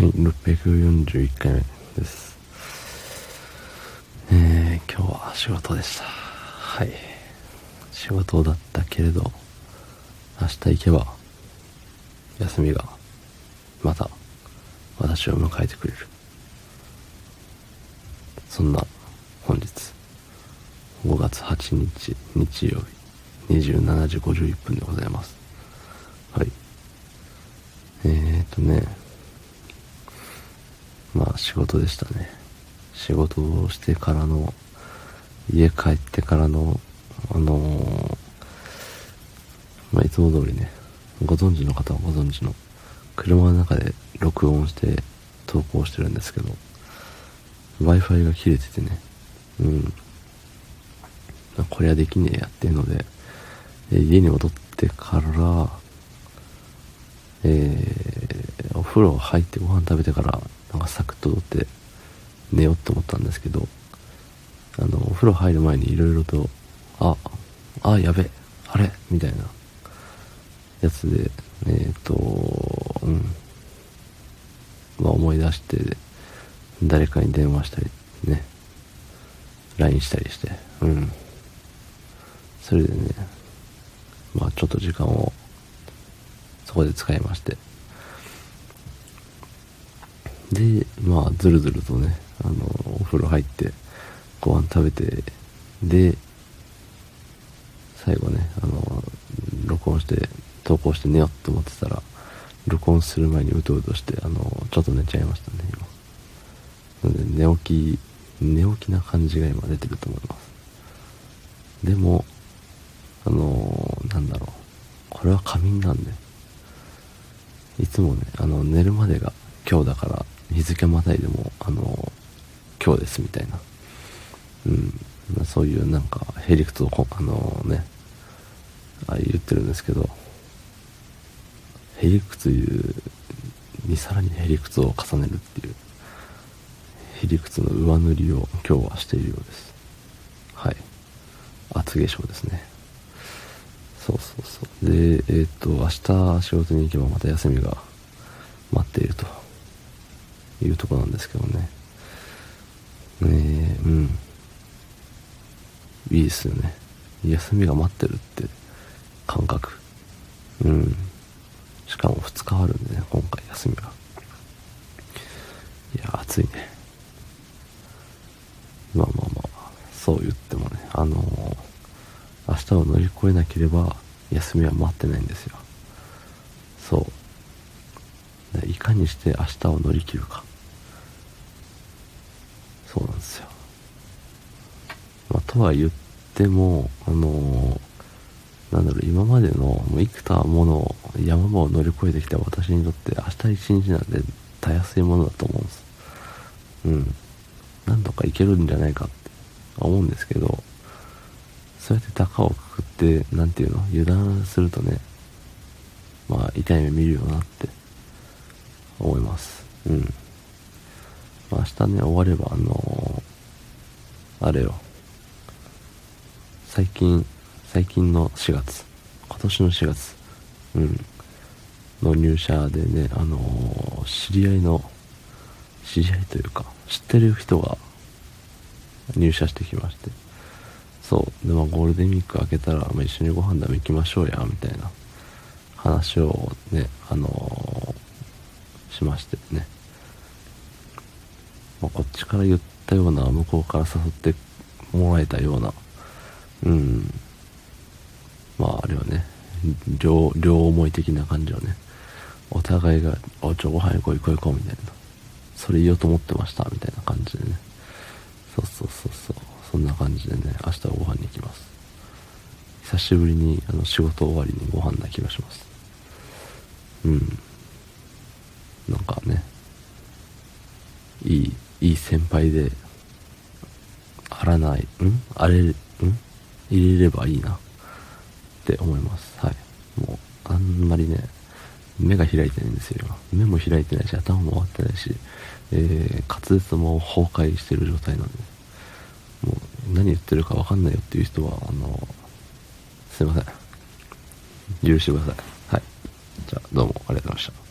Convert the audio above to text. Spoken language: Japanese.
はい、641回目です。えー、今日は仕事でした。はい。仕事だったけれど、明日行けば、休みが、また、私を迎えてくれる。そんな、本日、5月8日、日曜日、27時51分でございます。はい。えーとね、まあ仕事でしたね。仕事をしてからの、家帰ってからの、あのー、まあいつも通りね、ご存知の方はご存知の、車の中で録音して投稿してるんですけど、Wi-Fi が切れててね、うん。これはできねえやっていうので、家に戻ってから、えー、お風呂入ってご飯食べてからサクッと取って寝ようって思ったんですけど、あの、お風呂入る前にいろいろと、あ、あ、やべ、あれみたいなやつで、えっ、ー、と、うん、まあ思い出して、誰かに電話したり、ね、LINE したりして、うん。それでね、まあちょっと時間をそこで使いまして、で、まあ、ずるずるとね、あの、お風呂入って、ご飯食べて、で、最後ね、あの、録音して、投稿して寝ようと思ってたら、録音する前にうとうとして、あの、ちょっと寝ちゃいましたね、今。なので、寝起き、寝起きな感じが今出てると思います。でも、あの、なんだろう。これは仮眠なんで、いつもね、あの、寝るまでが今日だから、日付またいでも、あの、今日ですみたいな。うん。そういうなんか、へりくつをあのね、あ言ってるんですけど、へりくつにさらにへりくつを重ねるっていう、へりくつの上塗りを今日はしているようです。はい。厚化粧ですね。そうそうそう。で、えっ、と、明日仕事に行けばまた休みが待っていると。いうとこなんですけどね。ねえ、うん。いいですよね。休みが待ってるって感覚。うん。しかも2日あるんでね、今回休みが。いや、暑いね。まあまあまあ、そう言ってもね、あのー、明日を乗り越えなければ休みは待ってないんですよ。そう。いかにして明日を乗り切るか。そうなんですよ。まあ、とは言っても、あのー、なんだろう、今までのもう幾多ものを、山場を乗り越えてきた私にとって明日一日なんでたやすいものだと思うんです。うん。なんとかいけるんじゃないかって思うんですけど、そうやって高をくくって、なんていうの、油断するとね、まあ、痛い目見るよなって思います。うん。まあ、明日ね、終われば、あのー、あれよ。最近、最近の4月、今年の4月、うん、の入社でね、あのー、知り合いの、知り合いというか、知ってる人が入社してきまして、そう、で、まあ、ゴールデンウィーク明けたら、まあ、一緒にご飯でも行きましょうや、みたいな。話をね、あのー、しましてね。まあ、こっちから言ったような、向こうから誘ってもらえたような、うん、まああれはね、両、両思い的な感じはね、お互いが、おちょ、ご飯行こう行こう行こうみたいな、それ言おうと思ってました、みたいな感じでね、そうそうそうそう、そんな感じでね、明日はご飯に行きます。久しぶりにあの仕事終わりにご飯な気がします。うん。なんかね、いいいい先輩で、あらない、ん？あれ、ん？入れればいいな、って思います。はい。もう、あんまりね、目が開いてないんですよ。目も開いてないし、頭も回ってないし、えー、滑舌も崩壊してる状態なんで、もう、何言ってるかわかんないよっていう人は、あの、すいません。許してください。はい。じゃあ、どうもありがとうございました。